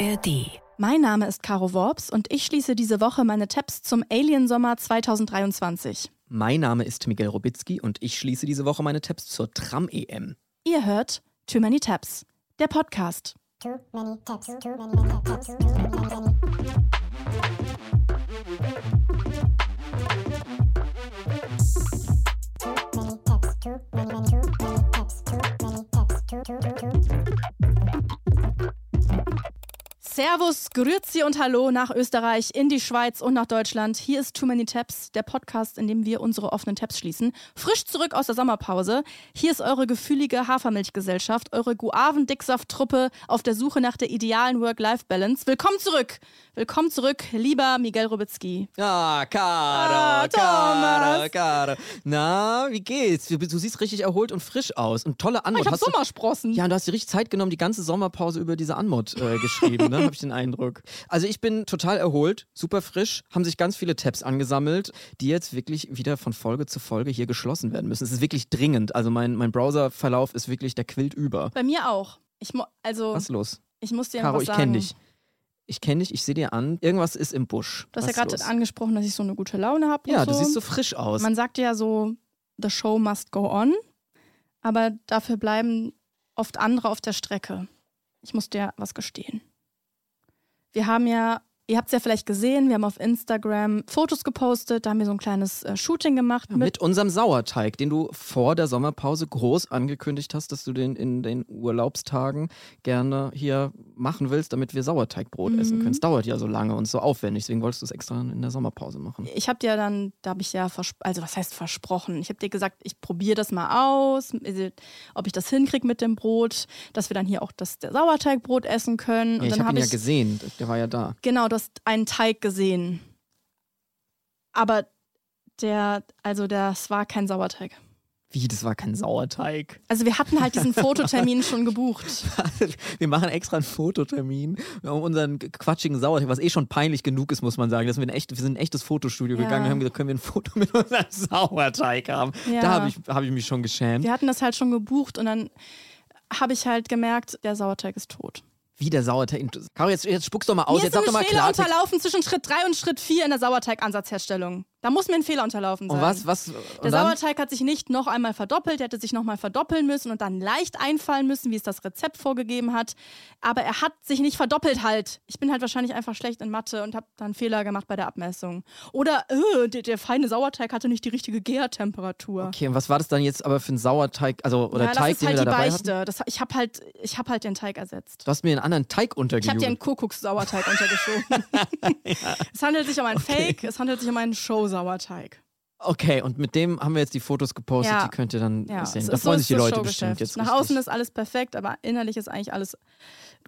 ARD. Mein Name ist Caro Worps und ich schließe diese Woche meine Tabs zum Alien Sommer 2023. Mein Name ist Miguel Robitzky und ich schließe diese Woche meine Tabs zur Tram-EM. Ihr hört Too Many Tabs, der Podcast. Too many tabs, too many tabs, too many, many. Too Servus, Grüezi und Hallo nach Österreich, in die Schweiz und nach Deutschland. Hier ist Too Many Tabs, der Podcast, in dem wir unsere offenen Tabs schließen. Frisch zurück aus der Sommerpause. Hier ist eure gefühlige Hafermilchgesellschaft, eure Guaven-Dicksaft-Truppe auf der Suche nach der idealen Work-Life-Balance. Willkommen zurück! Willkommen zurück, lieber Miguel Robitzky. Ah, Ah, Kara, Thomas. Kara, Kara. Na, wie geht's? Du, du siehst richtig erholt und frisch aus. Und tolle Anmod. Ah, ich hab Hast du- Sommersprossen. Ja, und du hast dir richtig Zeit genommen, die ganze Sommerpause über diese Anmod äh, geschrieben, ne? Habe ich den Eindruck. Also ich bin total erholt, super frisch, haben sich ganz viele Tabs angesammelt, die jetzt wirklich wieder von Folge zu Folge hier geschlossen werden müssen. Es ist wirklich dringend. Also mein, mein Browserverlauf ist wirklich, der quillt über. Bei mir auch. Ich, also, Was ist los? ich muss dir Caro, ich sagen. kenne dich. Ich kenne dich, ich sehe dir an. Irgendwas ist im Busch. Du hast Was ja gerade angesprochen, dass ich so eine gute Laune habe. Ja, und du so. siehst so frisch aus. Man sagt ja so, the show must go on, aber dafür bleiben oft andere auf der Strecke. Ich muss dir was gestehen. Wir haben ja, ihr habt es ja vielleicht gesehen, wir haben auf Instagram Fotos gepostet, da haben wir so ein kleines äh, Shooting gemacht Ja, mit. mit unserem Sauerteig, den du vor der Sommerpause groß angekündigt hast, dass du den in den Urlaubstagen gerne hier machen willst, damit wir Sauerteigbrot essen Mhm. können. Es dauert ja so lange und so aufwendig, deswegen wolltest du es extra in der Sommerpause machen. Ich habe dir dann, da habe ich ja, also was heißt versprochen? Ich habe dir gesagt, ich probiere das mal aus, ob ich das hinkriege mit dem Brot, dass wir dann hier auch das Sauerteigbrot essen können. Und ich habe ihn habe ja gesehen, der war ja da. Genau, du hast einen Teig gesehen. Aber der, also das war kein Sauerteig. Wie, das war kein Sauerteig. Also wir hatten halt diesen Fototermin schon gebucht. Wir machen extra einen Fototermin um unseren quatschigen Sauerteig, was eh schon peinlich genug ist, muss man sagen. Dass wir, ein echt, wir sind in ein echtes Fotostudio Ja. gegangen und haben gesagt, können wir ein Foto mit unserem Sauerteig haben. Ja. Da habe ich, hab ich mich schon geschämt. Wir hatten das halt schon gebucht und dann habe ich halt gemerkt, der Sauerteig ist tot. Wie der Sauerteig. Caro, jetzt, jetzt spuckst doch mal aus. Mir jetzt sag doch mal Fehler Klartext. unterlaufen zwischen Schritt 3 und Schritt 4 in der Sauerteigansatzherstellung. Da muss mir ein Fehler unterlaufen sein. Und was, was? Der und dann? Sauerteig hat sich nicht noch einmal verdoppelt, er hätte sich noch mal verdoppeln müssen und dann leicht einfallen müssen, wie es das Rezept vorgegeben hat. Aber er hat sich nicht verdoppelt halt. Ich bin halt wahrscheinlich einfach schlecht in Mathe und habe dann einen Fehler gemacht bei der Abmessung. Oder äh, der, der feine Sauerteig hatte nicht die richtige Gärtemperatur. Okay, und was war das dann jetzt aber für ein Sauerteig, also oder ja, Teig, das ist halt den wir die da dabei? Beichte. Das, ich habe halt, ich hab halt den Teig ersetzt. Du hast mir einen anderen Teig Ich habe dir einen Kuckuckssauerteig untergeschoben. Es handelt sich um einen Fake, es handelt sich um einen Show-Sauerteig. Okay, und mit dem haben wir jetzt die Fotos gepostet, Ja. die könnt ihr dann Ja, sehen. Da freuen so sich die Leute bestimmt jetzt. Nach richtig. außen ist alles perfekt, aber innerlich ist eigentlich alles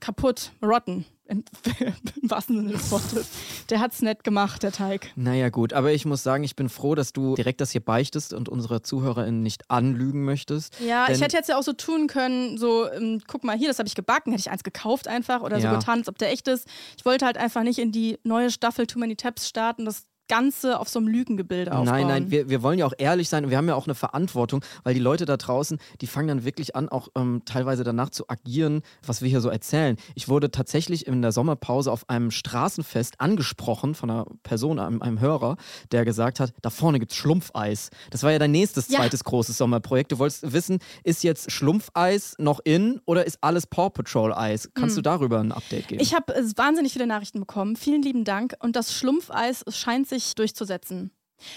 kaputt, rotten. Im, wahrsten Sinne des Wortes. Der hat's nett gemacht, der Teig. Naja, gut, aber ich muss sagen, ich bin froh, dass du direkt das hier beichtest und unsere ZuhörerInnen nicht anlügen möchtest. Ja, ich hätte jetzt ja auch so tun können, so, ähm, guck mal hier, das habe ich gebacken, hätte ich eins gekauft einfach oder so Ja. getan, als ob der echt ist. Ich wollte halt einfach nicht in die neue Staffel Too Many Tabs starten, das Ganze auf so einem Lügengebilde aufbauen. Nein, nein, wir, wir wollen ja auch ehrlich sein und wir haben ja auch eine Verantwortung, weil die Leute da draußen, die fangen dann wirklich an, auch ähm, teilweise danach zu agieren, was wir hier so erzählen. Ich wurde tatsächlich in der Sommerpause auf einem Straßenfest angesprochen von einer Person, einem, einem Hörer, der gesagt hat, da vorne gibt's Schlumpfeis. Das war ja dein nächstes Ja. zweites großes Sommerprojekt. Du wolltest wissen, ist jetzt Schlumpfeis noch in oder ist alles Paw Patrol Eis? Kannst du darüber ein Update geben? Hm. Ich habe äh, wahnsinnig viele Nachrichten bekommen. Vielen lieben Dank. Und das Schlumpfeis es scheint sich durchzusetzen.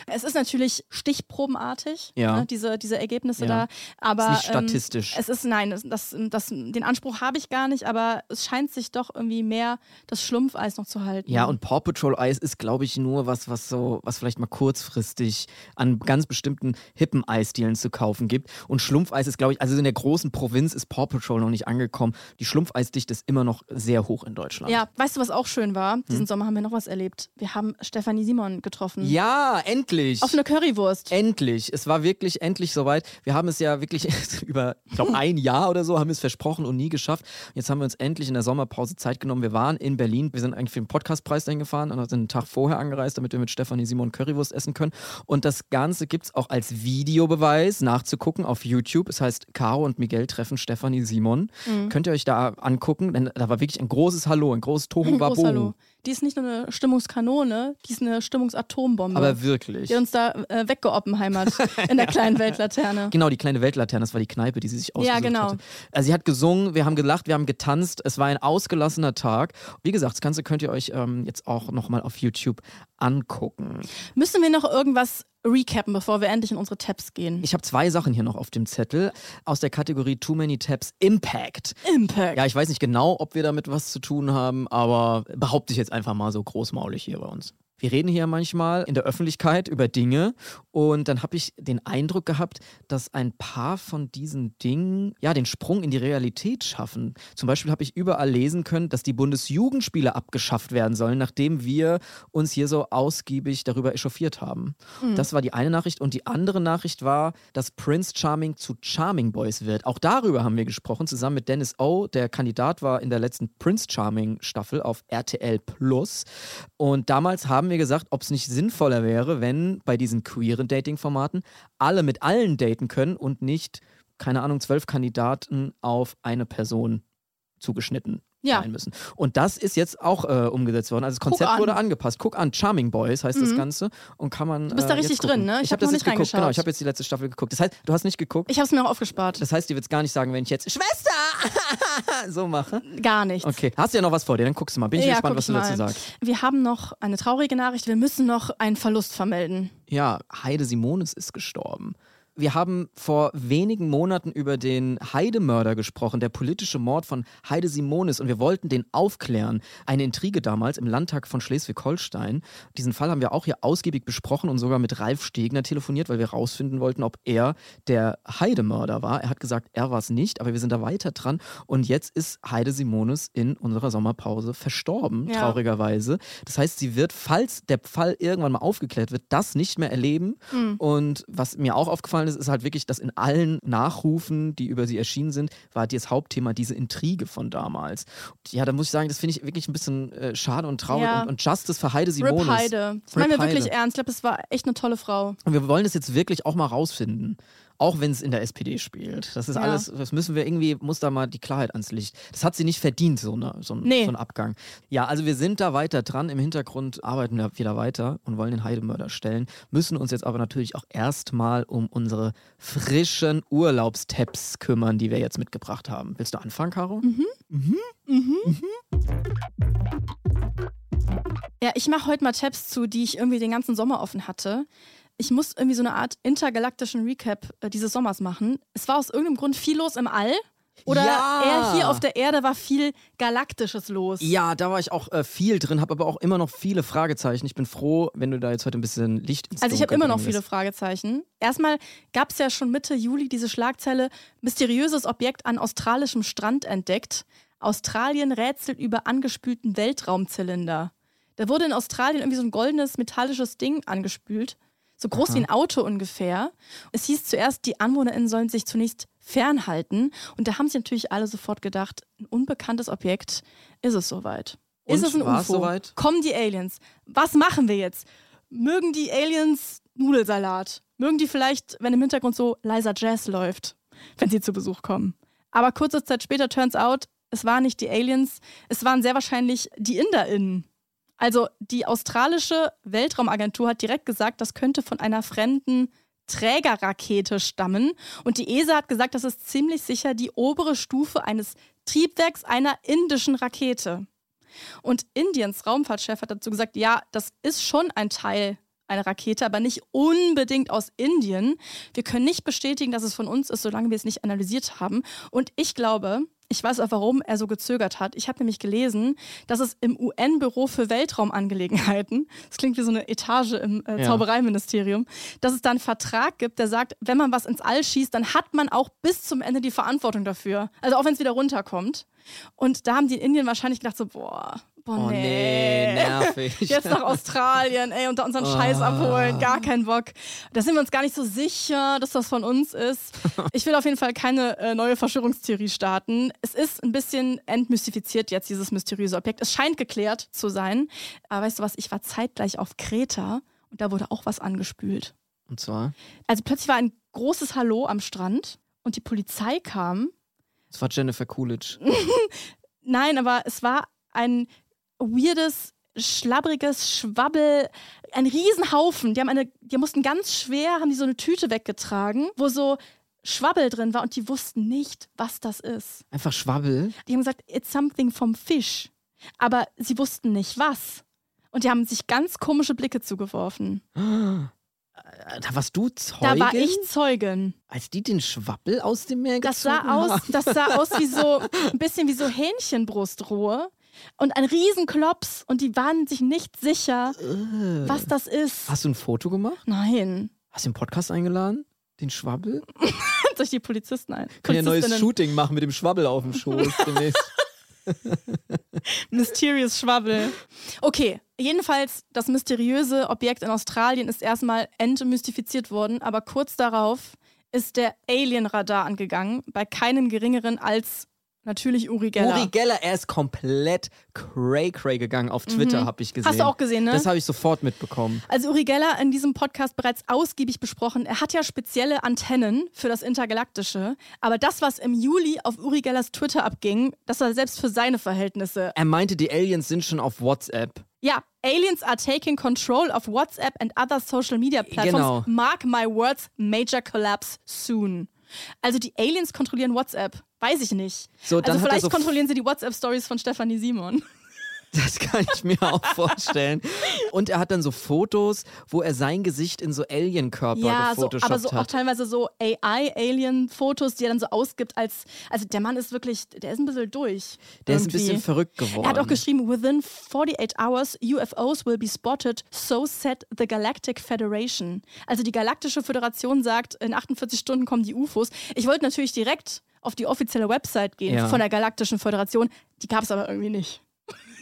Es ist natürlich stichprobenartig, Ja. ne, diese, diese Ergebnisse Ja. da. Aber ist nicht ähm, statistisch. es ist, nein, das, das, das, den Anspruch habe ich gar nicht, aber es scheint sich doch irgendwie mehr das Schlumpfeis noch zu halten. Ja, und Paw Patrol Eis ist, glaube ich, nur was, was so, was vielleicht mal kurzfristig an ganz bestimmten hippen Eisdielen zu kaufen gibt. Und Schlumpfeis ist, glaube ich, also in der großen Provinz ist Paw Patrol noch nicht angekommen. Die Schlumpfeisdichte ist immer noch sehr hoch in Deutschland. Ja, weißt du, was auch schön war? Hm? Diesen Sommer haben wir noch was erlebt. Wir haben Stefanie Simon getroffen. Ja, endlich. Auf eine Currywurst. Endlich. Es war wirklich endlich soweit. Wir haben es ja wirklich über, ich glaube, ein Jahr oder so haben wir es versprochen und nie geschafft. Jetzt haben wir uns endlich in der Sommerpause Zeit genommen. Wir waren in Berlin. Wir sind eigentlich für den Podcastpreis dahin gefahren und sind einen Tag vorher angereist, damit wir mit Stefanie Simon Currywurst essen können. Und das Ganze gibt es auch als Videobeweis nachzugucken auf YouTube. Es heißt Caro und Miguel treffen Stefanie Simon. Mhm. Könnt ihr euch da angucken, denn da war wirklich ein großes Hallo, ein großes Tohu Wabohu. Hallo. Die ist nicht nur eine Stimmungskanone, die ist eine Stimmungsatombombe. Aber wirklich. die uns da äh, weggeoppenheimert in der kleinen Weltlaterne. Genau, die kleine Weltlaterne, das war die Kneipe, die sie sich ausgesucht genau. hatte. Also sie hat gesungen, wir haben gelacht, wir haben getanzt. Es war ein ausgelassener Tag. Wie gesagt, das Ganze könnt ihr euch ähm, jetzt auch nochmal auf YouTube angucken. Müssen wir noch irgendwas recappen, bevor wir endlich in unsere Tabs gehen? Ich habe zwei Sachen hier noch auf dem Zettel aus der Kategorie Too Many Tabs Impact. Impact. Ja, ich weiß nicht genau, ob wir damit was zu tun haben, aber behaupte ich jetzt einfach mal so großmaulig hier bei uns. Wir reden hier manchmal in der Öffentlichkeit über Dinge und dann habe ich den Eindruck gehabt, dass ein paar von diesen Dingen ja den Sprung in die Realität schaffen. Zum Beispiel habe ich überall lesen können, dass die Bundesjugendspiele abgeschafft werden sollen, nachdem wir uns hier so ausgiebig darüber echauffiert haben. Das war die eine Nachricht und die andere Nachricht war, dass Prince Charming zu Charming Boys wird. Auch darüber haben wir gesprochen, zusammen mit Dennis O, der Kandidat war in der letzten Prince Charming Staffel auf RTL Plus. Und damals haben wir gesagt, ob es nicht sinnvoller wäre, wenn bei diesen queeren Dating-Formaten alle mit allen daten können und nicht, keine Ahnung, zwölf Kandidaten auf eine Person zugeschnitten Ja. sein müssen. Und das ist jetzt auch äh, umgesetzt worden. Also das Konzept an. wurde angepasst. Guck an, Charming Boys heißt das Mhm. Ganze und kann man. Du bist da äh, richtig jetzt gucken. drin, ne? Ich Ich, hab habe das noch jetzt nicht geguckt. Genau, ich habe jetzt die letzte Staffel geguckt. Das heißt, du hast nicht geguckt. Ich habe es mir auch aufgespart. das heißt, dir wird gar nicht sagen, wenn ich jetzt Schwester so mache. Gar nichts. Okay, hast du ja noch was vor dir? Dann guckst du mal. Bin ich Ja, gespannt, was du dazu sagst. Wir haben noch eine traurige Nachricht. Wir müssen noch einen Verlust vermelden. Ja, Heide Simonis ist gestorben. Wir haben vor wenigen Monaten über den Heidemörder gesprochen, der politische Mord von Heide Simonis und wir wollten den aufklären. Eine Intrige damals im Landtag von Schleswig-Holstein. Diesen Fall haben wir auch hier ausgiebig besprochen und sogar mit Ralf Stegner telefoniert, weil wir herausfinden wollten, ob er der Heidemörder war. Er hat gesagt, er war es nicht, aber wir sind da weiter dran und jetzt ist Heide Simonis in unserer Sommerpause verstorben, Ja. traurigerweise. Das heißt, sie wird, falls der Fall irgendwann mal aufgeklärt wird, das nicht mehr erleben. Hm. Und was mir auch aufgefallen ist, ist halt wirklich, dass in allen Nachrufen, die über sie erschienen sind, war das Hauptthema diese Intrige von damals. Und ja, da muss ich sagen, das finde ich wirklich ein bisschen äh, schade und traurig. Ja. Und, und Justice für Heide Simonis. Rip Heide. Das meinen wir wirklich Heide. ernst. Ich glaube, es war echt eine tolle Frau. Und wir wollen das jetzt wirklich auch mal rausfinden. Auch wenn es in der SPD spielt. Das ist Ja. alles, das müssen wir irgendwie, muss da mal die Klarheit ans Licht. Das hat sie nicht verdient, so, eine, so, ein, Nee. so ein Abgang. Ja, also wir sind da weiter dran. Im Hintergrund arbeiten wir wieder weiter und wollen den Heidemörder stellen. Müssen uns jetzt aber natürlich auch erstmal um unsere frischen Urlaubstabs kümmern, die wir jetzt mitgebracht haben. Willst du anfangen, Caro? Ja, ich mache heute mal Tabs zu, die ich irgendwie den ganzen Sommer offen hatte. Ich muss irgendwie so eine Art intergalaktischen Recap äh, dieses Sommers machen. Es war aus irgendeinem Grund viel los im All. Oder Ja. eher hier auf der Erde war viel Galaktisches los. Ja, da war ich auch äh, viel drin, habe aber auch immer noch viele Fragezeichen. Ich bin froh, wenn du da jetzt heute ein bisschen Licht ins Also ich habe immer noch viele. Fragezeichen. Erstmal gab es ja schon Mitte Juli diese Schlagzeile, mysteriöses Objekt an australischem Strand entdeckt. Australien rätselt über angespülten Weltraumzylinder. Da wurde in Australien irgendwie so ein goldenes metallisches Ding angespült. So groß wie ein Auto ungefähr. Es hieß zuerst, die AnwohnerInnen sollen sich zunächst fernhalten. Und da haben sich natürlich alle sofort gedacht, ein unbekanntes Objekt, ist es soweit? Ist Und, es ein UFO? soweit? Kommen die Aliens? Was machen wir jetzt? Mögen die Aliens Nudelsalat? Mögen die vielleicht, wenn im Hintergrund so leiser Jazz läuft, wenn sie zu Besuch kommen? Aber kurze Zeit später turns out, es waren nicht die Aliens, es waren sehr wahrscheinlich die InderInnen. Also die australische Weltraumagentur hat direkt gesagt, das könnte von einer fremden Trägerrakete stammen. Und die ESA hat gesagt, das ist ziemlich sicher die obere Stufe eines Triebwerks einer indischen Rakete. Und Indiens Raumfahrtchef hat dazu gesagt, ja, das ist schon ein Teil einer Rakete, aber nicht unbedingt aus Indien. Wir können nicht bestätigen, dass es von uns ist, solange wir es nicht analysiert haben. Und ich glaube, ich weiß auch, warum er so gezögert hat. Ich habe nämlich gelesen, dass es im UN-Büro für Weltraumangelegenheiten, das klingt wie so eine Etage im äh. Zaubereiministerium, dass es da einen Vertrag gibt, der sagt, wenn man was ins All schießt, dann hat man auch bis zum Ende die Verantwortung dafür. Also auch wenn es wieder runterkommt. Und da haben die in Indien wahrscheinlich gedacht so, boah, Boah, Oh nee, nervig. Jetzt nach Australien, ey, und da unseren Scheiß Ah. abholen. Gar kein Bock. Da sind wir uns gar nicht so sicher, dass das von uns ist. Ich will auf jeden Fall keine äh, neue Verschwörungstheorie starten. Es ist ein bisschen entmystifiziert jetzt, dieses mysteriöse Objekt. Es scheint geklärt zu sein. Aber weißt du was, ich war zeitgleich auf Kreta und da wurde auch was angespült. Und zwar, Also plötzlich war ein großes Hallo am Strand und die Polizei kam. es war Jennifer Coolidge. Nein, aber es war ein weirdes, schlabbriges Schwabbel, ein Riesenhaufen. Die haben eine, die mussten ganz schwer, haben die so eine Tüte weggetragen, wo so Schwabbel drin war und die wussten nicht, was das ist. Einfach Schwabbel. Die haben gesagt, it's something vom Fisch. Aber sie wussten nicht was. Und die haben sich ganz komische Blicke zugeworfen. Da warst du Zeugin? Da war ich Zeugin. Als die den Schwabbel aus dem Meer Das gezogen sah aus, haben. das sah aus wie so ein bisschen wie so Hähnchenbrustrohe und ein Riesenklops und die waren sich nicht sicher, Äh. was das ist. Hast du ein Foto gemacht? Nein. Hast du den Podcast eingeladen? Den Schwabbel? Holt euch die Polizisten ein. Können ja ein neues. Shooting machen mit dem Schwabbel auf dem Schoß demnächst. Mysterious Schwabbel. Okay, jedenfalls das mysteriöse Objekt in Australien ist erstmal entmystifiziert worden, aber kurz darauf ist der Alien-Radar angegangen, bei keinem geringeren als natürlich Uri Geller. Uri Geller, er ist komplett cray-cray gegangen auf Twitter, habe ich gesehen. Mhm. Hast du auch gesehen, ne? Das habe ich sofort mitbekommen. Also Uri Geller in diesem Podcast bereits ausgiebig besprochen. Er hat ja spezielle Antennen für das Intergalaktische. Aber das, was im Juli auf Uri Gellers Twitter abging, das war selbst für seine Verhältnisse. Er meinte, die Aliens sind schon auf WhatsApp. Ja, Aliens are taking control of WhatsApp and other social media platforms. Genau. Mark my words, major collapse soon. Also die Aliens kontrollieren WhatsApp. Weiß ich nicht. So, dann also vielleicht kontrollieren sie die WhatsApp-Stories von Stefanie Simon. Das kann ich mir auch vorstellen. Und er hat dann so Fotos, wo er sein Gesicht in so Alien-Körper Ja, so, gefotoshoppt aber so auch hat. teilweise so AI-Alien-Fotos, die er dann so ausgibt als, also der Mann ist wirklich, der ist ein bisschen durch. Der ist ein irgendwie. bisschen verrückt geworden. Er hat auch geschrieben, within 48 hours UFOs will be spotted, so said the Galactic Federation. Also die Galaktische Föderation sagt, in 48 Stunden kommen die UFOs. Ich wollte natürlich direkt auf die offizielle Website gehen Ja. von der Galaktischen Föderation. Die gab es aber irgendwie nicht.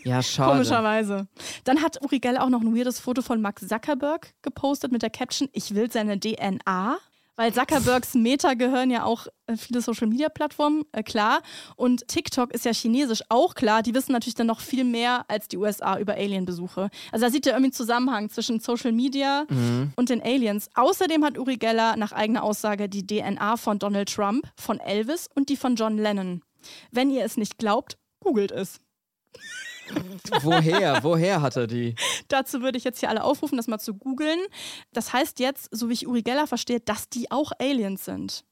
Ja, schade. Komischerweise. Dann hat Uri Geller auch noch ein weirdes Foto von Mark Zuckerberg gepostet mit der Caption: Ich will seine DNA. Weil Zuckerbergs Meta gehören ja auch äh, viele Social-Media-Plattformen, äh, klar. Und TikTok ist ja chinesisch, auch klar. Die wissen natürlich dann noch viel mehr als die USA über Alien-Besuche. Also da sieht ihr irgendwie einen Zusammenhang zwischen Social Media und den Aliens. Außerdem hat Uri Geller nach eigener Aussage die DNA von Donald Trump, von Elvis und die von John Lennon. Wenn ihr es nicht glaubt, googelt es. Woher? Woher hat er die? Dazu würde ich jetzt hier alle aufrufen, das mal zu googeln. Das heißt jetzt, so wie ich Uri Geller verstehe, dass die auch Aliens sind.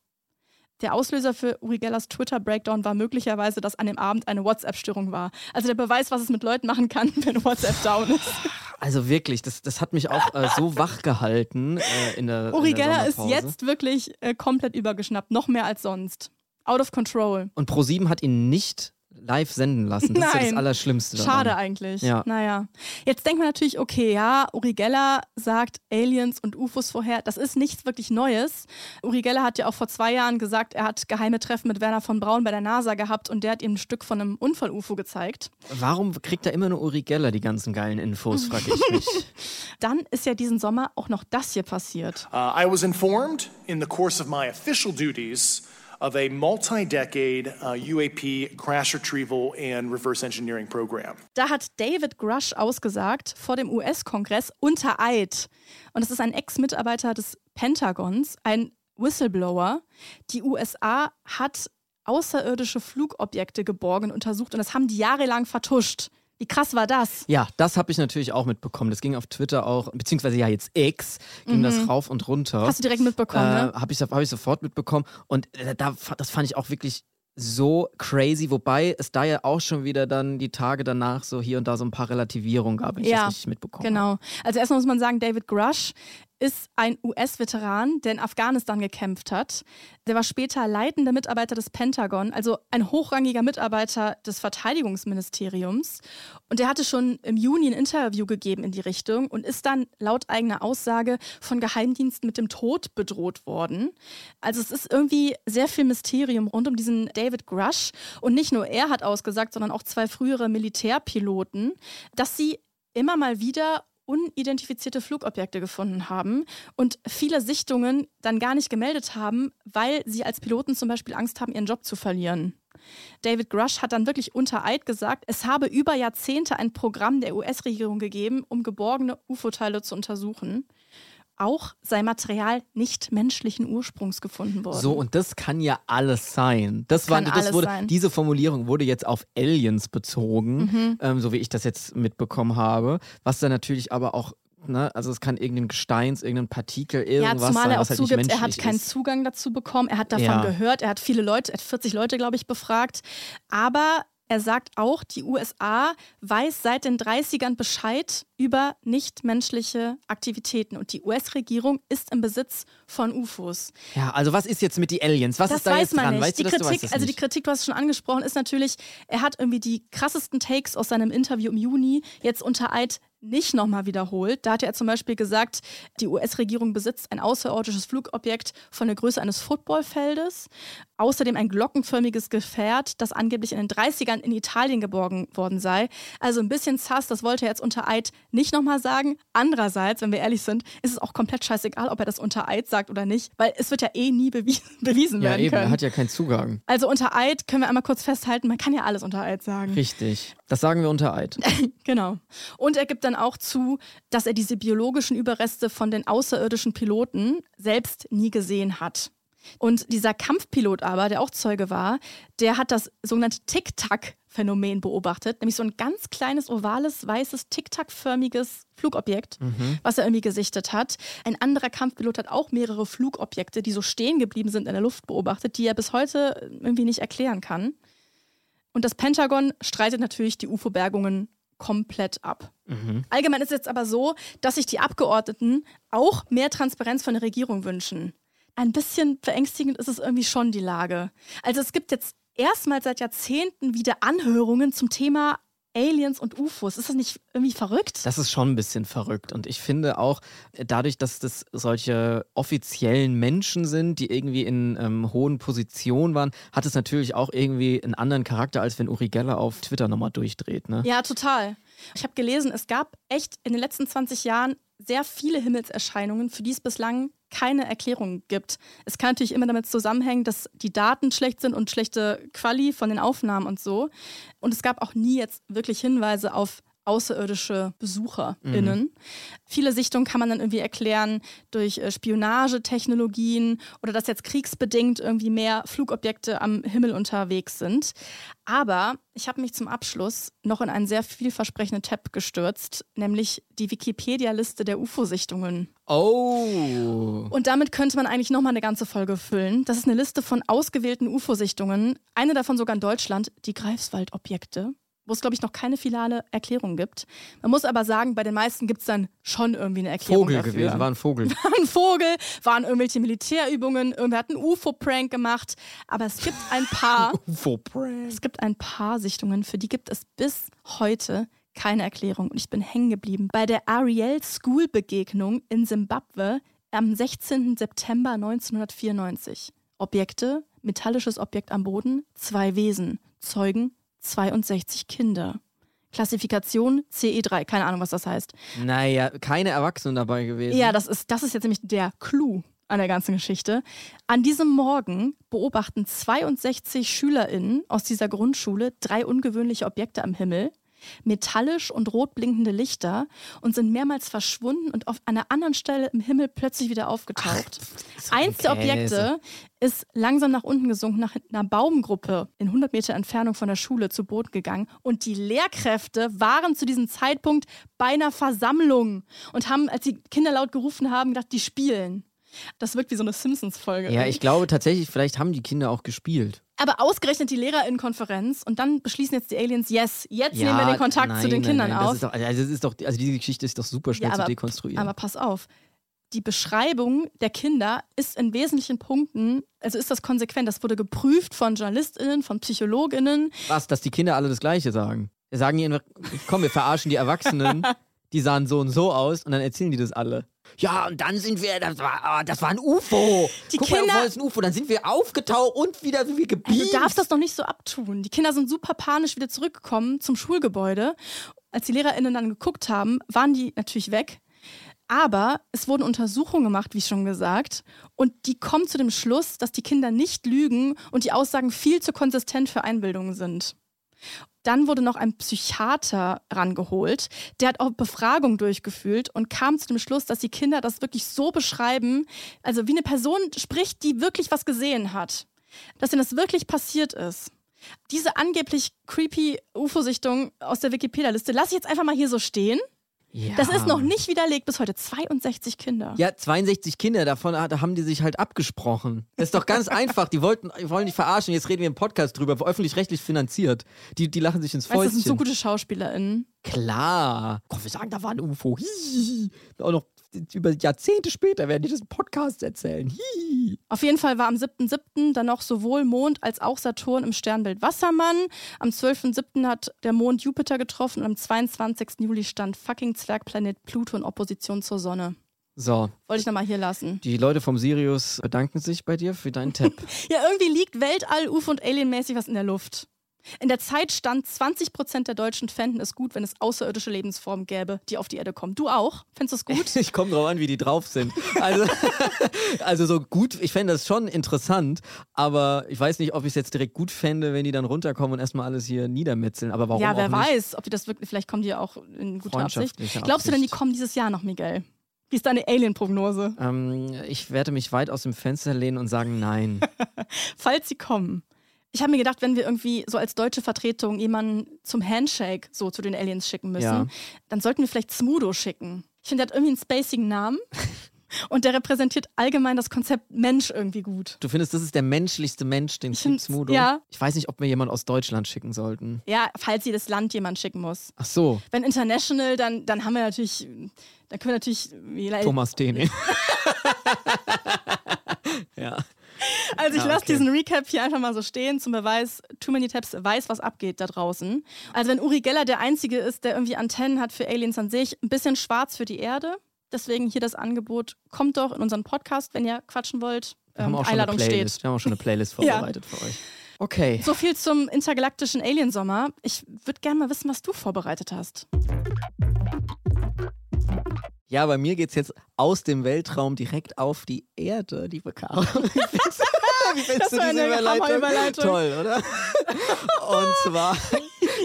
Der Auslöser für Uri Gellers Twitter-Breakdown war möglicherweise, dass an dem Abend eine WhatsApp-Störung war. Also der Beweis, was es mit Leuten machen kann, wenn WhatsApp down ist. Also wirklich, das, das hat mich auch äh, so wach gehalten äh, in der Uri in der Geller ist jetzt wirklich äh, komplett übergeschnappt, noch mehr als sonst. Out of control. Und Pro7 hat ihn nicht live senden lassen. Das ist ja das Nein. Allerschlimmste daran. Schade eigentlich. Ja. Naja. Jetzt denkt man natürlich, okay, ja, Uri Geller sagt Aliens und UFOs vorher. Das ist nichts wirklich Neues. Uri Geller hat ja auch vor zwei Jahren gesagt, er hat geheime Treffen mit Werner von Braun bei der NASA gehabt und der hat ihm ein Stück von einem Unfall-UFO gezeigt. Warum kriegt er immer nur Uri Geller die ganzen geilen Infos, frage ich mich. Dann ist ja diesen Sommer auch noch das hier passiert. Uh, I was informed in the course of my official duties of a multi decade uh, UAP crash retrieval and reverse engineering program. Da hat David Grush ausgesagt vor dem US-Kongress unter Eid. Und das ist ein Ex-Mitarbeiter des Pentagons, ein Whistleblower. Die USA hat außerirdische Flugobjekte geborgen untersucht und das haben die jahrelang vertuscht. Wie krass war das? Ja, das habe ich natürlich auch mitbekommen. Das ging auf Twitter auch, beziehungsweise ja jetzt X, ging das rauf und runter. Mhm. Hast du direkt mitbekommen, äh, ne? Habe ich, hab ich sofort mitbekommen. Und äh, da, das fand ich auch wirklich so crazy, wobei es da ja auch schon wieder dann die Tage danach so hier und da so ein paar Relativierungen gab, wenn ich das richtig mitbekommen habe. Genau. Also erstmal muss man sagen, David Grush ist ein US-Veteran, der in Afghanistan gekämpft hat. Der war später leitender Mitarbeiter des Pentagon, also ein hochrangiger Mitarbeiter des Verteidigungsministeriums. Und der hatte schon im Juni ein Interview gegeben in die Richtung und ist dann laut eigener Aussage von Geheimdiensten mit dem Tod bedroht worden. Also es ist irgendwie sehr viel Mysterium rund um diesen David Grush. Und nicht nur er hat ausgesagt, sondern auch zwei frühere Militärpiloten, dass sie immer mal wieder unidentifizierte Flugobjekte gefunden haben und viele Sichtungen dann gar nicht gemeldet haben, weil sie als Piloten zum Beispiel Angst haben, ihren Job zu verlieren. David Grush hat dann wirklich unter Eid gesagt, es habe über Jahrzehnte ein Programm der US-Regierung gegeben, um geborgene UFO-Teile zu untersuchen auch sei Material nicht menschlichen Ursprungs gefunden worden. So, und das kann ja alles sein. Das, Kann war, das wurde, sein. Diese Formulierung wurde jetzt auf Aliens bezogen, Mhm. ähm, so wie ich das jetzt mitbekommen habe. Was dann natürlich aber auch, ne, also es kann irgendein Gesteins, irgendein Partikel, ja, irgendwas zumal sein, er auch halt zugibt, er hat keinen ist. Zugang dazu bekommen. Er hat davon Ja. gehört, er hat viele Leute, er hat 40 Leute, glaube ich, befragt. Aber er sagt auch, die USA weiß seit den 30ern Bescheid über nichtmenschliche Aktivitäten. Und die US-Regierung ist im Besitz von UFOs. Ja, also was ist jetzt mit die Aliens? Was das ist da weiß jetzt man dran? nicht. Weißt die du, Kritik, das also die nicht? Kritik, du hast es schon angesprochen, ist natürlich, er hat irgendwie die krassesten Takes aus seinem Interview im Juni jetzt unter Eid nicht nochmal wiederholt. Da hatte er zum Beispiel gesagt, die US-Regierung besitzt ein außerirdisches Flugobjekt von der Größe eines Footballfeldes. Außerdem ein glockenförmiges Gefährt, das angeblich in den 30ern in Italien geborgen worden sei. Also ein bisschen sass, das wollte er jetzt unter Eid nicht nochmal sagen. Andererseits, wenn wir ehrlich sind, ist es auch komplett scheißegal, ob er das unter Eid sagt oder nicht, weil es wird ja eh nie bewiesen, bewiesen Ja, werden eben, können. er hat ja keinen Zugang. Also unter Eid können wir einmal kurz festhalten, man kann ja alles unter Eid sagen. Richtig. Das sagen wir unter Eid. Genau. Und er gibt dann auch zu, dass er diese biologischen Überreste von den außerirdischen Piloten selbst nie gesehen hat. Und dieser Kampfpilot aber, der auch Zeuge war, der hat das sogenannte Tic-Tac-Phänomen beobachtet, nämlich so ein ganz kleines, ovales, weißes, Tic-Tac-förmiges Flugobjekt, was er irgendwie gesichtet hat. Ein anderer Kampfpilot hat auch mehrere Flugobjekte, die so stehen geblieben sind in der Luft beobachtet, die er bis heute irgendwie nicht erklären kann. Und das Pentagon streitet natürlich die UFO-Bergungen komplett ab. Allgemein ist es jetzt aber so, dass sich die Abgeordneten auch mehr Transparenz von der Regierung wünschen. Ein bisschen verängstigend ist es irgendwie schon die Lage. Also es gibt jetzt erstmals seit Jahrzehnten wieder Anhörungen zum Thema Aliens und UFOs. Ist das nicht irgendwie verrückt? Das ist schon ein bisschen verrückt. Und ich finde auch, äh, dadurch, dass das solche offiziellen Menschen sind, die irgendwie in ähm, hohen Positionen waren, hat es natürlich auch irgendwie einen anderen Charakter, als wenn Uri Geller auf Twitter nochmal durchdreht. Ne? Ja, total. Ich habe gelesen, es gab echt in den letzten 20 Jahren sehr viele Himmelserscheinungen, für die es bislang keine Erklärung gibt. Es kann natürlich immer damit zusammenhängen, dass die Daten schlecht sind und schlechte Quali von den Aufnahmen und so. Und es gab auch nie jetzt wirklich Hinweise auf außerirdische BesucherInnen. Viele Sichtungen kann man dann irgendwie erklären durch äh, Spionagetechnologien oder dass jetzt kriegsbedingt irgendwie mehr Flugobjekte am Himmel unterwegs sind. Aber ich habe mich zum Abschluss noch in einen sehr vielversprechenden Tab gestürzt, nämlich die Wikipedia-Liste der UFO-Sichtungen. Oh. Und damit könnte man eigentlich nochmal eine ganze Folge füllen. Das ist eine Liste von ausgewählten UFO-Sichtungen, eine davon sogar in Deutschland, die Greifswald-Objekte, wo es, glaube ich, noch keine finale Erklärung gibt. Man muss aber sagen, bei den meisten gibt es dann schon irgendwie eine Erklärung Vogel dafür. gewesen, war ein Vogel. ein Vogel, waren irgendwelche Militärübungen, irgendwer hat einen UFO-Prank gemacht. Aber es gibt ein paar, UFO-Prank. es gibt ein paar Sichtungen, für die gibt es bis heute keine Erklärung. Und ich bin hängen geblieben bei der Ariel School Begegnung in Simbabwe am 16. September 1994. Objekte, metallisches Objekt am Boden, zwei Wesen, Zeugen, 62 Kinder. Klassifikation CE3, keine Ahnung, was das heißt. Naja, keine Erwachsenen dabei gewesen. Ja, das ist, das ist jetzt nämlich der Clou an der ganzen Geschichte. An diesem Morgen beobachten 62 SchülerInnen aus dieser Grundschule drei ungewöhnliche Objekte am Himmel, metallisch und rot blinkende Lichter und sind mehrmals verschwunden und auf einer anderen Stelle im Himmel plötzlich wieder aufgetaucht. so ein Eins der. Objekte ist langsam nach unten gesunken, nach einer Baumgruppe in 100 Meter Entfernung von der Schule zu Boden gegangen. Und die Lehrkräfte waren zu diesem Zeitpunkt bei einer Versammlung und haben, als die Kinder laut gerufen haben, gedacht, die spielen. Das wirkt wie so eine Simpsons-Folge. Ja, ich glaube tatsächlich, vielleicht haben die Kinder auch gespielt. Aber ausgerechnet die LehrerInnen-Konferenz und dann beschließen jetzt die Aliens, yes, jetzt ja, nehmen wir den Kontakt nein, zu den nein, Kindern nein, auf. Doch, also, das ist doch, also diese Geschichte ist doch super schnell Ja, zu aber- dekonstruieren. Aber pass auf. die Beschreibung der Kinder ist in wesentlichen Punkten, also ist das konsequent. Das wurde geprüft von JournalistInnen, von PsychologInnen. Was, dass die Kinder alle das Gleiche sagen? Wir sagen ihnen, komm, wir verarschen die Erwachsenen, die sahen so und so aus und dann erzählen die das alle. Ja, und dann sind wir, das war, ah, das war ein UFO. Die Guck mal, Kinder- das war ein UFO. Dann sind wir aufgetaucht und wieder sind wir gebiegt. du darfst das noch nicht so abtun. Die Kinder sind super panisch wieder zurückgekommen zum Schulgebäude. Als die LehrerInnen dann geguckt haben, waren die natürlich weg. Aber es wurden Untersuchungen gemacht, wie schon gesagt, und die kommen zu dem Schluss, dass die Kinder nicht lügen und die Aussagen viel zu konsistent für Einbildungen sind. Dann wurde noch ein Psychiater rangeholt, der hat auch Befragungen durchgeführt und kam zu dem Schluss, dass die Kinder das wirklich so beschreiben, also wie eine Person spricht, die wirklich was gesehen hat. Dass ihnen das wirklich passiert ist. Diese angeblich creepy UFO-Sichtung aus der Wikipedia-Liste lasse ich jetzt einfach mal hier so stehen. Ja. Das ist noch nicht widerlegt bis heute. 62 Kinder. Ja, 62 Kinder, davon haben die sich halt abgesprochen. Das ist doch ganz einfach. Die wollten, wollen die verarschen. Jetzt reden wir im Podcast drüber, öffentlich-rechtlich finanziert. Die, die lachen sich ins Weißt du, das sind so Fäustchen. gute SchauspielerInnen. Klar. Komm, wir sagen, da war ein UFO. Hihi. Auch noch über Jahrzehnte später werden die das im Podcast erzählen. Hihi. Auf jeden Fall war am 7.7. dann noch sowohl Mond als auch Saturn im Sternbild Wassermann. Am 12.7. hat der Mond Jupiter getroffen und am 22. Juli stand fucking Zwergplanet Pluto in Opposition zur Sonne. So, Wollte ich nochmal hier lassen. die Leute vom Sirius bedanken sich bei dir für deinen Tipp. Ja, irgendwie liegt Weltall, UFO und Alienmäßig was in der Luft. In der Zeit stand 20% der Deutschen fänden es gut, wenn es außerirdische Lebensformen gäbe, die auf die Erde kommen. Du auch? Findest du es gut? Ich komme drauf an, wie die drauf sind. Also, also so gut, ich fände das schon interessant, aber ich weiß nicht, ob ich es jetzt direkt gut fände, wenn die dann runterkommen und erstmal alles hier niedermetzeln. Aber warum ja, wer weiß, ob die das wirklich, vielleicht kommen die ja auch in guter Absicht. Freundschaftliche Glaubst du denn, die Absicht. kommen dieses Jahr noch, Miguel? Wie ist deine Alien-Prognose? Ähm, ich werde mich weit aus dem Fenster lehnen und sagen nein. Falls sie kommen. Ich habe mir gedacht, wenn wir irgendwie so als deutsche Vertretung jemanden zum Handshake so zu den Aliens schicken müssen, Ja. dann sollten wir vielleicht Smudo schicken. Ich finde, der hat irgendwie einen spacigen Namen und der repräsentiert allgemein das Konzept Mensch irgendwie gut. Du findest, das ist der menschlichste Mensch, den find's- Smudo? ja. Ich weiß nicht, ob wir jemanden aus Deutschland schicken sollten. Ja, falls jedes Land jemand schicken muss. Ach so, Wenn international, dann, dann haben wir natürlich, dann können wir natürlich. Thomas Tene. ja. Also ich Ah, lasse okay. diesen Recap hier einfach mal so stehen zum Beweis, Too Many Tabs weiß, was abgeht da draußen. Also wenn Uri Geller der Einzige ist, der irgendwie Antennen hat für Aliens an sich, ein bisschen schwarz für die Erde. Deswegen hier das Angebot, kommt doch in unseren Podcast, wenn ihr quatschen wollt. Wir haben Ähm, auch schon Einladung eine Playlist. steht. Wir haben auch schon eine Playlist Ja. vorbereitet für euch. Okay. So viel zum intergalaktischen Aliensommer. Ich würde gerne mal wissen, was du vorbereitet hast. Ja, bei mir geht's jetzt aus dem Weltraum direkt auf die Erde, liebe Caro. Wie findest Das du war diese Überleitung? Hammerüberleitung. Toll, oder? Und zwar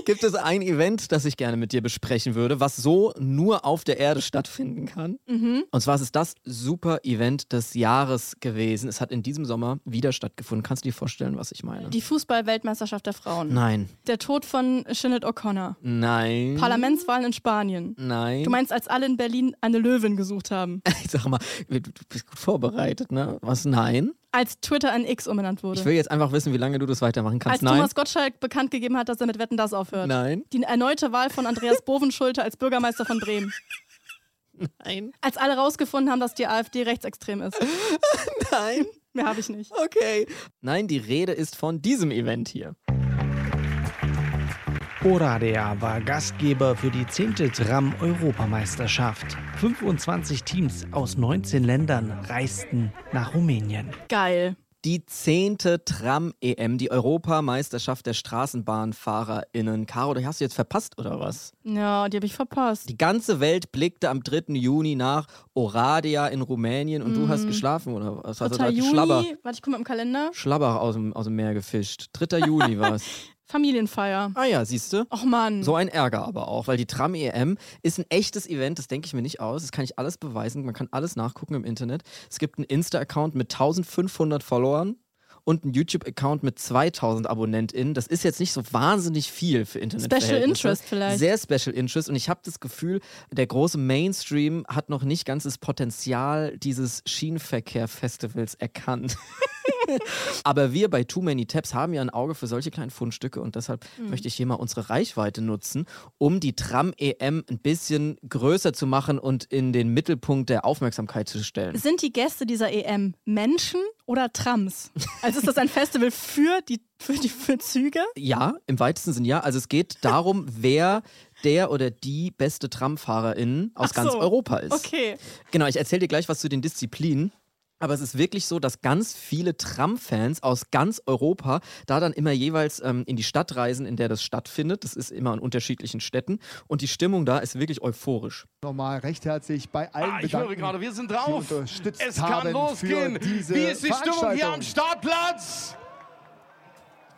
gibt es ein Event, das ich gerne mit dir besprechen würde, was so nur auf der Erde stattfinden kann. Mhm. Und zwar ist es das Super-Event des Jahres gewesen. Es hat in diesem Sommer wieder stattgefunden. Kannst du dir vorstellen, was ich meine? Die Fußball-Weltmeisterschaft der Frauen. Nein. Der Tod von Sinead O'Connor. Nein. Parlamentswahlen in Spanien. Nein. Du meinst, als alle in Berlin eine Löwin gesucht haben? ich sag mal, du du bist gut vorbereitet, ne? Was? Nein. Als Twitter in X umbenannt wurde. Ich will jetzt einfach wissen, wie lange du das weitermachen kannst. als Nein. Thomas Gottschalk bekannt gegeben hat, dass er mit Wetten das aufhört. Nein. Die erneute Wahl von Andreas Bovenschulte als Bürgermeister von Bremen. Nein. Als alle rausgefunden haben, dass die AfD rechtsextrem ist. Nein. Mehr habe ich nicht. Okay. Nein, die Rede ist von diesem Event hier. Oradea war Gastgeber für die 10. Tram-Europameisterschaft. 25 Teams aus 19 Ländern reisten nach Rumänien. Geil. Die zehnte Tram-EM, die Europameisterschaft der StraßenbahnfahrerInnen. Caro, du hast du jetzt verpasst, oder was? Ja, die habe ich verpasst. Die ganze Welt blickte am 3. Juni nach Oradea in Rumänien und du hast geschlafen, oder was? Also, 3. du hast Schlabber, Juni. Warte, ich gucke mal im Kalender. Schlabber aus dem, aus dem Meer gefischt. 3. Juni war es. Familienfeier. Ah ja, siehst du? Och Mann. So ein Ärger aber auch, weil die Tram-EM ist ein echtes Event, das denke ich mir nicht aus. Das kann ich alles beweisen, man kann alles nachgucken im Internet. Es gibt einen Insta-Account mit 1500 Followern und einen YouTube-Account mit 2000 AbonnentInnen. Das ist jetzt nicht so wahnsinnig viel für Internet. Special Interest vielleicht. Sehr Special Interest und ich habe das Gefühl, der große Mainstream hat noch nicht ganz das Potenzial dieses Schienenverkehr-Festivals erkannt. Aber wir bei Too Many Tabs haben ja ein Auge für solche kleinen Fundstücke und deshalb Mhm. möchte ich hier mal unsere Reichweite nutzen, um die Tram-EM ein bisschen größer zu machen und in den Mittelpunkt der Aufmerksamkeit zu stellen. Sind die Gäste dieser EM Menschen oder Trams? Also ist das ein Festival für die, für die für Züge? Ja, im weitesten Sinne ja. Also es geht darum, wer der oder die beste Tramfahrerin aus Ach ganz so. Europa ist. Okay. Genau, ich erzähle dir gleich was zu den Disziplinen. Aber es ist wirklich so, dass ganz viele Tram-Fans aus ganz Europa da dann immer jeweils ähm, in die Stadt reisen, in der das stattfindet. Das ist immer in unterschiedlichen Städten. Und die Stimmung da ist wirklich euphorisch. Nochmal recht herzlich bei allen Ah, ich höre bedanken, gerade, wir sind drauf. Es haben kann losgehen. für diese Wie ist die Stimmung hier am. Startplatz?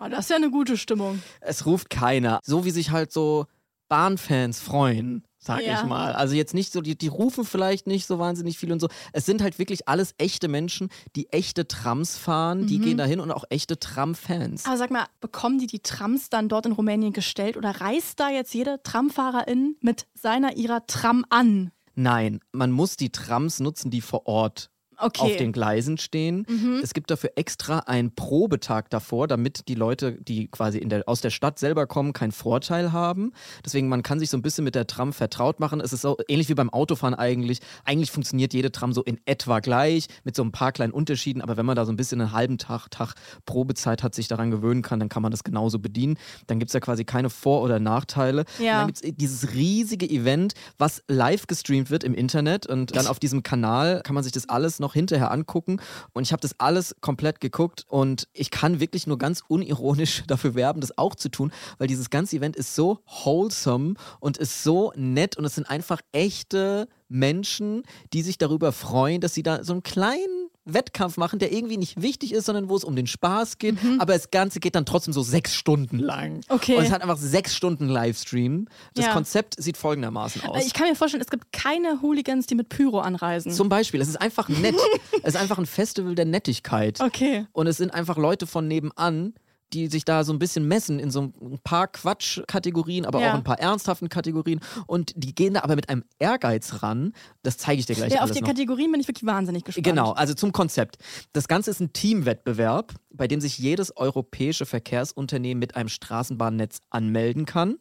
Oh, das ist ja eine gute Stimmung. Es ruft keiner. So wie sich halt so Bahnfans freuen, sag Ja. ich mal. Also jetzt nicht so, die, die rufen vielleicht nicht so wahnsinnig viel und so. Es sind halt wirklich alles echte Menschen, die echte Trams fahren, die gehen dahin und auch echte Tram-Fans. Aber sag mal, bekommen die die Trams dann dort in Rumänien gestellt oder reist da jetzt jede Tramfahrerin mit seiner ihrer Tram an? Nein, man muss die Trams nutzen, die vor Ort Okay. Mhm. auf den Gleisen stehen. Es gibt dafür extra einen Probetag davor, damit die Leute, die quasi der, aus der Stadt selber kommen, keinen Vorteil haben. Deswegen, man kann sich so ein bisschen mit der Tram vertraut machen. Es ist so ähnlich wie beim Autofahren eigentlich. Eigentlich funktioniert jede Tram so in etwa gleich, mit so ein paar kleinen Unterschieden. Aber wenn man da so ein bisschen einen halben Tag, Tag Probezeit hat, sich daran gewöhnen kann, dann kann man das genauso bedienen. Dann gibt es ja quasi keine Vor- oder Nachteile. Ja. Und dann gibt es dieses riesige Event, was live gestreamt wird im Internet und dann auf diesem Kanal kann man sich das alles noch hinterher angucken. Und ich habe das alles komplett geguckt. Und ich kann wirklich nur ganz unironisch dafür werben, das auch zu tun, weil dieses ganze Event ist so wholesome und ist so nett. Und es sind einfach echte Menschen, die sich darüber freuen, dass sie da so einen kleinen Wettkampf machen, der irgendwie nicht wichtig ist, sondern wo es um den Spaß geht. Aber das Ganze geht dann trotzdem so sechs Stunden lang. Okay. Und es hat einfach sechs Stunden Livestream. Das Ja. Konzept sieht folgendermaßen aus. Ich kann mir vorstellen, es gibt keine Hooligans, die mit Pyro anreisen. Zum Beispiel, es ist einfach nett. es ist einfach ein Festival der Nettigkeit. Okay. Und es sind einfach Leute von nebenan, die sich da so ein bisschen messen in so ein paar Quatsch-Kategorien, aber Ja. auch ein paar ernsthaften Kategorien. Und die gehen da aber mit einem Ehrgeiz ran. Das zeige ich dir gleich Ja, auf die noch. Kategorien bin ich wirklich wahnsinnig gespannt. Genau, also zum Konzept. Das Ganze ist ein Teamwettbewerb, bei dem sich jedes europäische Verkehrsunternehmen mit einem Straßenbahnnetz anmelden kann.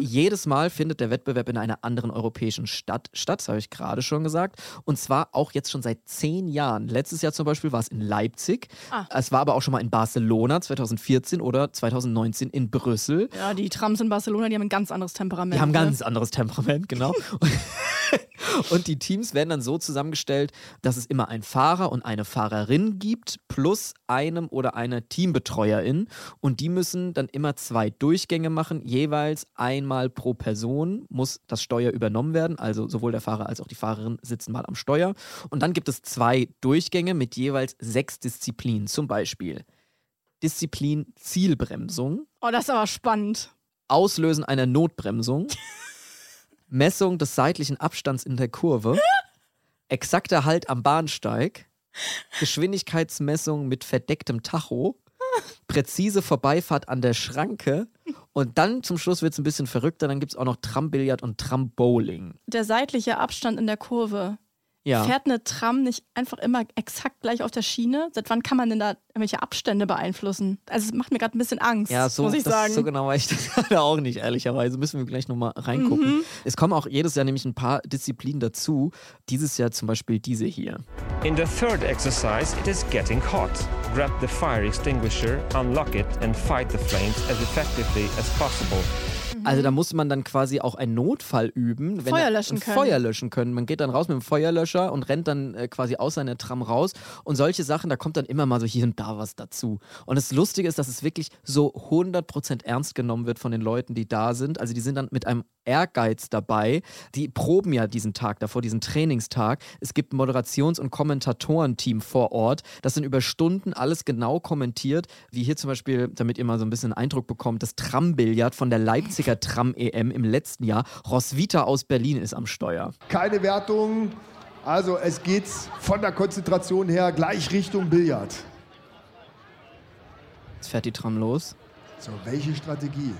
Jedes Mal findet der Wettbewerb in einer anderen europäischen Stadt statt, das habe ich gerade schon gesagt. Und zwar auch jetzt schon seit zehn Jahren. Letztes Jahr zum Beispiel war es in Leipzig. Ah. Es war aber auch schon mal in Barcelona 2014 oder 2019 in Brüssel. Ja, die Trams in Barcelona, die haben ein ganz anderes Temperament. Die haben ein ne? ganz anderes Temperament, genau. und die Teams werden dann so zusammengestellt, dass es immer einen Fahrer und eine Fahrerin gibt, plus einem oder einer Teambetreuerin. Und die müssen dann immer zwei Durchgänge machen, jeweils einmal pro Person muss das Steuer übernommen werden. Also sowohl der Fahrer als auch die Fahrerin sitzen mal am Steuer. Und dann gibt es zwei Durchgänge mit jeweils sechs Disziplinen. Zum Beispiel Disziplin Zielbremsung. Oh, das ist aber spannend. Auslösen einer Notbremsung, Messung des seitlichen Abstands in der Kurve, exakter Halt am Bahnsteig, Geschwindigkeitsmessung mit verdecktem Tacho, präzise Vorbeifahrt an der Schranke. Und dann zum Schluss wird es ein bisschen verrückter, dann gibt es auch noch Trambillard und Trambowling. Der seitliche Abstand in der Kurve. Ja. Fährt eine Tram nicht einfach immer exakt gleich auf der Schiene? Seit wann kann man denn da irgendwelche Abstände beeinflussen? Also es macht mir gerade ein bisschen Angst, Ja, so, muss ich das, sagen. so genau weiß ich das gerade auch nicht, ehrlicherweise. Müssen wir gleich nochmal reingucken. Mhm. Es kommen auch jedes Jahr nämlich ein paar Disziplinen dazu. Dieses Jahr zum Beispiel diese hier. In the third exercise, it is getting hot. Grab the fire extinguisher, unlock it, and fight the flames as effectively as possible. Also da muss man dann quasi auch einen Notfall üben. Wenn Feuer er- löschen können. Feuer löschen können. Man geht dann raus mit dem Feuerlöscher und rennt dann äh, quasi aus seiner Tram raus. Und solche Sachen, da kommt dann immer mal so hier und da was dazu. Und das Lustige ist, dass es wirklich so 100% ernst genommen wird von den Leuten, die da sind. Also die sind dann mit einem Ehrgeiz dabei. Die proben ja diesen Tag davor, diesen Trainingstag. Es gibt ein Moderations- und Kommentatorenteam vor Ort, das dann über Stunden alles genau kommentiert. Wie hier zum Beispiel, damit ihr mal so ein bisschen einen Eindruck bekommt, das Trambillard von der Leipziger Tram-EM im letzten Jahr. Roswitha aus Berlin ist am Steuer. Keine Wertung. Also es geht von der Konzentration her gleich Richtung Billard. Jetzt fährt die Tram los. So, welche Strategie?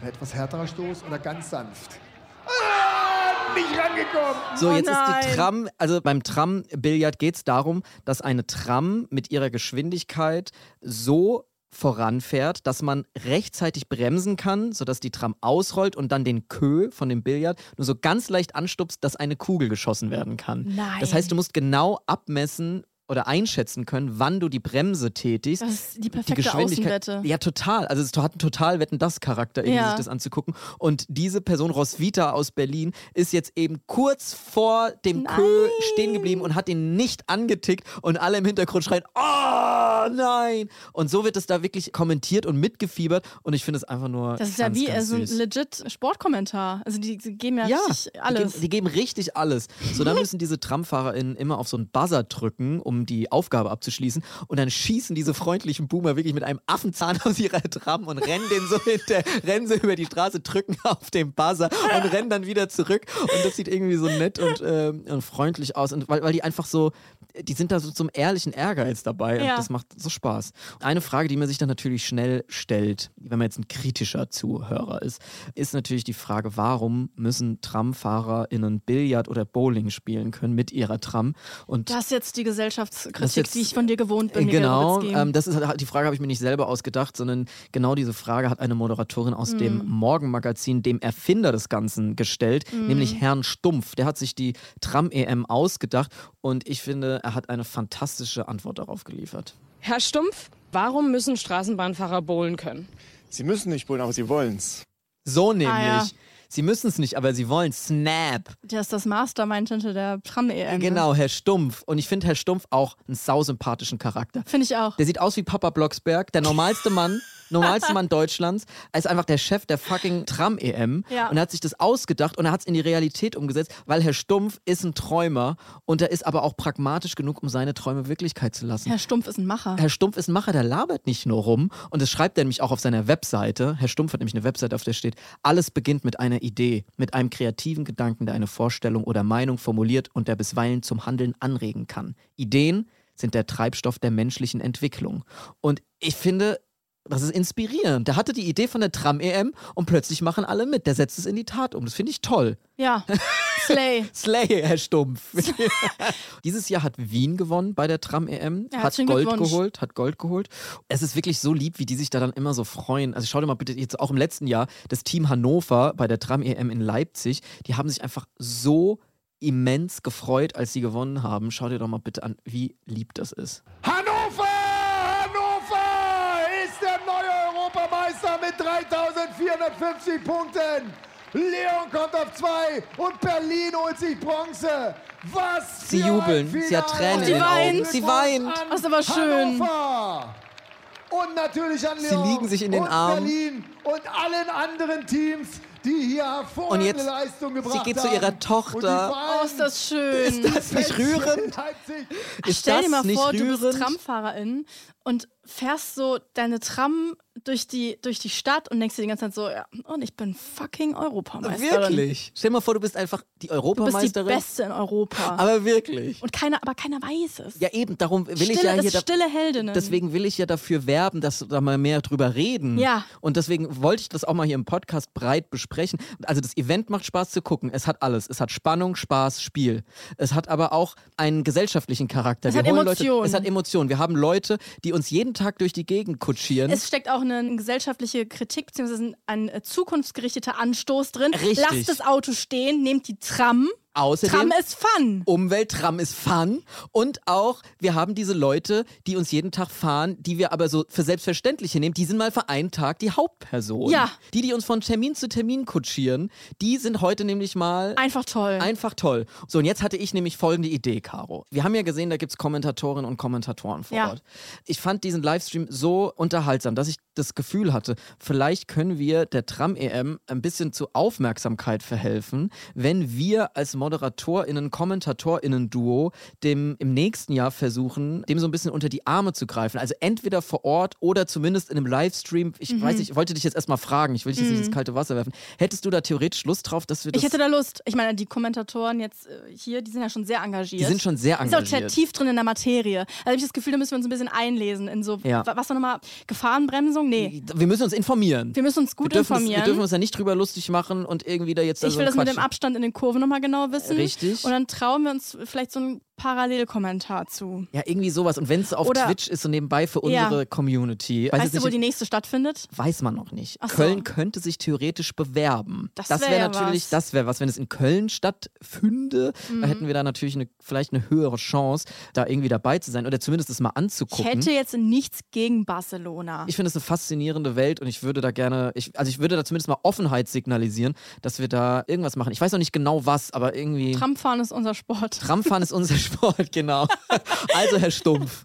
Ein etwas härterer Stoß oder ganz sanft? Ah, nicht rangekommen. So, Oh jetzt ist die. Tram, also beim Tram-Billard geht es darum, dass eine Tram mit ihrer Geschwindigkeit so voranfährt, dass man rechtzeitig bremsen kann, sodass die Tram ausrollt und dann den Kö von dem Billard nur so ganz leicht anstupst, dass eine Kugel geschossen werden kann. Nein. Das heißt, du musst genau abmessen oder einschätzen können, wann du die Bremse tätigst. Das ist die perfekte Geschwindigkeit- Außenwette. Ja, total. Also es hat einen total wetten das Charakter, irgendwie Ja. sich das anzugucken. Und diese Person Roswitha aus Berlin ist jetzt eben kurz vor dem Kö stehen geblieben und hat ihn nicht angetickt und alle im Hintergrund schreien, oh nein! Und so wird es da wirklich kommentiert und mitgefiebert und ich finde es einfach nur Das ist ja ganz, wie äh, ganz so ein legit Sportkommentar. Also die, die geben ja, Ja, richtig Die alles. geben, die geben richtig alles. So, dann müssen diese TramfahrerInnen immer auf so einen Buzzer drücken, um die Aufgabe abzuschließen. Und dann schießen diese freundlichen Boomer wirklich mit einem Affenzahn aus ihrer Tram und rennen den so hinter, rennen so über die Straße, drücken auf den Buzzer und rennen dann wieder zurück. Und das sieht irgendwie so nett und, ähm, und freundlich aus. Und weil, weil die einfach so, die sind da so zum ehrlichen Ehrgeiz dabei. Und Ja. das macht so Spaß. Eine Frage, die man sich dann natürlich schnell stellt, wenn man jetzt ein kritischer Zuhörer ist, ist natürlich die Frage, warum müssen TramfahrerInnen Billard oder Bowling spielen können mit ihrer Tram? Und Das ist jetzt die Gesellschaftskritik, jetzt- die ich von dir gewohnt bin. Genau, ähm, das ist die Frage habe ich mir nicht selber ausgedacht, sondern genau diese Frage hat eine Moderatorin aus dem Mhm. Morgenmagazin, dem Erfinder des Ganzen, gestellt, Mhm. nämlich Herrn Stumpf. Der hat sich die Tram-EM ausgedacht und ich finde, er hat eine fantastische Antwort darauf geliefert. Herr Stumpf, warum müssen Straßenbahnfahrer bowlen können? Sie müssen nicht bowlen, aber sie wollen's. So nämlich. Ah, ja. Sie müssen es nicht, aber sie wollen Snap. Der ist das Mastermind hinter der Tram-EM. ne? Genau, Herr Stumpf. Und ich finde Herr Stumpf auch einen sausympathischen Charakter. Finde ich auch. Der sieht aus wie Papa Blocksberg, der normalste Mann, normalste Mann Deutschlands. Er ist einfach der Chef der fucking Tram-EM. Ja. Und er hat sich das ausgedacht und er hat es in die Realität umgesetzt, weil Herr Stumpf ist ein Träumer und er ist aber auch pragmatisch genug, um seine Träume Wirklichkeit zu lassen. Herr Stumpf ist ein Macher. Herr Stumpf ist ein Macher, der labert nicht nur rum. Und das schreibt er nämlich auch auf seiner Webseite. Herr Stumpf hat nämlich eine Webseite, auf der steht, alles beginnt mit einer Idee, mit einem kreativen Gedanken, der eine Vorstellung oder Meinung formuliert und der bisweilen zum Handeln anregen kann. Ideen sind der Treibstoff der menschlichen Entwicklung. Und ich finde, das ist inspirierend. Der hatte die Idee von der Tram-EM und plötzlich machen alle mit. Der setzt es in die Tat um. Das finde ich toll. Ja. Slay. Slay, Herr Stumpf. Dieses Jahr hat Wien gewonnen bei der Tram-EM, hat Herzlichen Gold geholt, hat Gold geholt. Es ist wirklich so lieb, wie die sich da dann immer so freuen. Also schau dir mal bitte jetzt auch im letzten Jahr das Team Hannover bei der Tram-EM in Leipzig, die haben sich einfach so immens gefreut, als sie gewonnen haben. Schau dir doch mal bitte an, wie lieb das ist. Hannover 3450 Punkten. Leon kommt auf zwei und Berlin holt sich Bronze. Was Sie für jubeln. ein Sie hat. Tränen in den Augen. Sie weint. Das ist aber schön. Hannover. Und natürlich an Sie Leon. liegen sich in den und Armen. Berlin und allen anderen Teams, die hier hervorragende Und jetzt, Leistung gebracht sie haben. geht zu ihrer Tochter. Oh, ist das schön. Ist das nicht rührend? Ist Stell das dir mal nicht vor, du rührend? bist Tramfahrerin und fährst so deine Tram durch die, durch die Stadt und denkst dir die ganze Zeit so, ja, und ich bin fucking Europameisterin. Wirklich? Stell dir mal vor, du bist einfach die Du bist die Europameisterin. Beste in Europa. aber wirklich. und keiner, aber keiner weiß es. Ja, eben, darum will stille, ich ja hier. da- stille Heldinnen. Deswegen will ich ja dafür werben, dass da mal mehr drüber reden. Ja. Und deswegen wollte ich das auch mal hier im Podcast breit besprechen. Also das Event macht Spaß zu gucken. Es hat alles. Es hat Spannung, Spaß, Spiel. Es hat aber auch einen gesellschaftlichen Charakter. Es Wir hat Emotionen. Leute, es hat Emotionen. Wir haben Leute, die uns jeden Tag durch die Gegend kutschieren. Es steckt auch eine gesellschaftliche Kritik bzw. ein äh, zukunftsgerichteter Anstoß drin. Richtig. Lasst das Auto stehen, nehmt die Tram. Außerdem Tram ist Fun. Umwelttram ist Fun und auch wir haben diese Leute, die uns jeden Tag fahren, die wir aber so für selbstverständlich nehmen, die sind mal für einen Tag die Hauptperson. Ja. Die, die uns von Termin zu Termin kutschieren, die sind heute nämlich mal Einfach toll. Einfach toll. So, und jetzt hatte ich nämlich folgende Idee, Caro. Wir haben ja gesehen, da gibt es Kommentatorinnen und Kommentatoren vor Ja. Ort. Ich fand diesen Livestream so unterhaltsam, dass ich das Gefühl hatte, vielleicht können wir der Tram-EM ein bisschen zu Aufmerksamkeit verhelfen, wenn wir als ModeratorInnen, KommentatorInnen-Duo dem im nächsten Jahr versuchen, dem so ein bisschen unter die Arme zu greifen. Also entweder vor Ort oder zumindest in einem Livestream. Ich Mhm. weiß nicht, ich wollte dich jetzt erstmal fragen, ich will dich jetzt nicht Mhm. ins kalte Wasser werfen. Hättest du da theoretisch Lust drauf, dass wir das. Ich hätte da Lust. Ich meine, die Kommentatoren jetzt äh, hier, die sind ja schon sehr engagiert. Die sind schon sehr Ist auch sehr engagiert. tief drin in der Materie. Also habe ich das Gefühl, da müssen wir uns ein bisschen einlesen in so, Ja. wa- was war nochmal, Gefahrenbremsung? Nee. wir müssen uns informieren. Wir müssen uns gut wir informieren. Es, wir dürfen uns ja nicht drüber lustig machen und irgendwie da jetzt ich so will das mit Quatsch- dem Abstand in den Kurven nochmal genau wissen. Richtig. Und dann trauen wir uns vielleicht so einen Parallelkommentar zu. Ja, irgendwie sowas. Und wenn es auf Oder- Twitch ist, so nebenbei für Ja. unsere Community. Weiß Weißt du, wo die nächste stattfindet? Weiß man noch nicht. So. Köln könnte sich theoretisch bewerben. Das das wär wäre ja natürlich, was. das wäre was, wenn es in Köln stattfünde, Mhm. da hätten wir da natürlich eine, vielleicht eine höhere Chance, da irgendwie dabei zu sein oder zumindest es mal Ich anzugucken. hätte jetzt nichts gegen Barcelona. Ich finde es eine faszinierende Welt und ich würde da gerne, ich, also ich würde da zumindest mal Offenheit signalisieren, dass wir da irgendwas machen. Ich weiß noch nicht genau was, aber irgendwie. Tramfahren ist unser Sport. Tramfahren ist unser Sport, genau. Also, Herr Stumpf,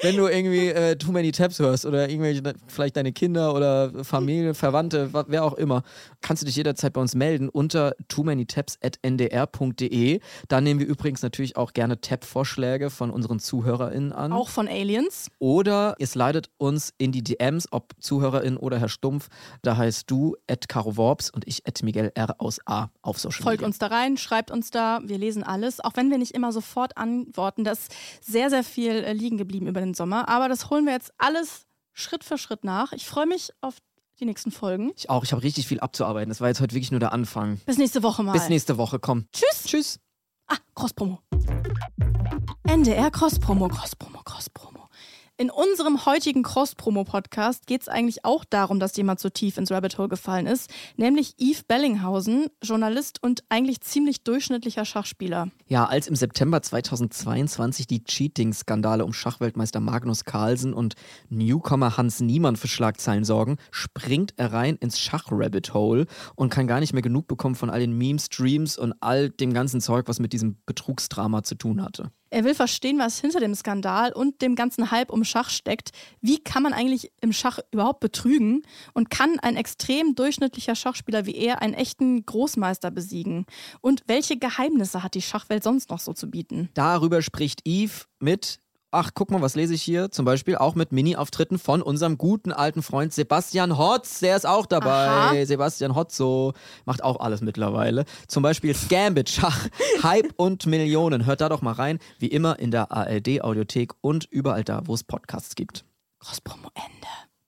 wenn du irgendwie äh, Too Many Tabs hörst oder irgendwelche, vielleicht deine Kinder oder Familie, Verwandte, wa- wer auch immer, kannst du dich jederzeit bei uns melden unter too many tabs at ndr.de. Da nehmen wir übrigens natürlich auch gerne Tab-Vorschläge von unseren ZuhörerInnen an. Auch von Aliens. Oder ihr slidet uns in die DMs, ob Zuhörerin oder Herr Stumpf. Da heißt du at Caro Worps und ich at Miguel R aus A auf Social Folgt Media. uns da rein, schreibt uns da, wir lesen alles, auch wenn wir nicht immer sofort antworten. Da ist sehr, sehr viel äh, liegen geblieben über den Sommer, aber das holen wir jetzt alles Schritt für Schritt nach. Ich freue mich auf die nächsten Folgen. Ich auch, ich habe richtig viel abzuarbeiten. Das war jetzt heute wirklich nur der Anfang. Bis nächste Woche mal. Bis nächste Woche, komm. Tschüss. Tschüss. Ah, Cross-Promo. NDR Cross-Promo, Cross-Promo, Cross-Promo. In unserem heutigen Cross-Promo-Podcast geht es eigentlich auch darum, dass jemand so tief ins Rabbit Hole gefallen ist, nämlich Yves Bellinghausen, Journalist und eigentlich ziemlich durchschnittlicher Schachspieler. Ja, als im September 2022 die Cheating-Skandale um Schachweltmeister Magnus Carlsen und Newcomer Hans Niemann für Schlagzeilen sorgen, springt er rein ins Schach-Rabbit-Hole und kann gar nicht mehr genug bekommen von all den Memes, Streams und all dem ganzen Zeug, was mit diesem Betrugsdrama zu tun hatte. Er will verstehen, was hinter dem Skandal und dem ganzen Hype um Schach steckt. Wie kann man eigentlich im Schach überhaupt betrügen? Und kann ein extrem durchschnittlicher Schachspieler wie er einen echten Großmeister besiegen? Und welche Geheimnisse hat die Schachwelt sonst noch so zu bieten? Darüber spricht Yves mit, ach, guck mal, was lese ich hier? Zum Beispiel auch mit Mini-Auftritten von unserem guten alten Freund Sebastian Hotz. Der ist auch dabei. Aha. Sebastian Hotzo macht auch alles mittlerweile. Zum Beispiel Gambit, Schach, Hype und Millionen. Hört da doch mal rein. Wie immer in der ARD-Audiothek und überall da, wo es Podcasts gibt. Cross-Promo Ende.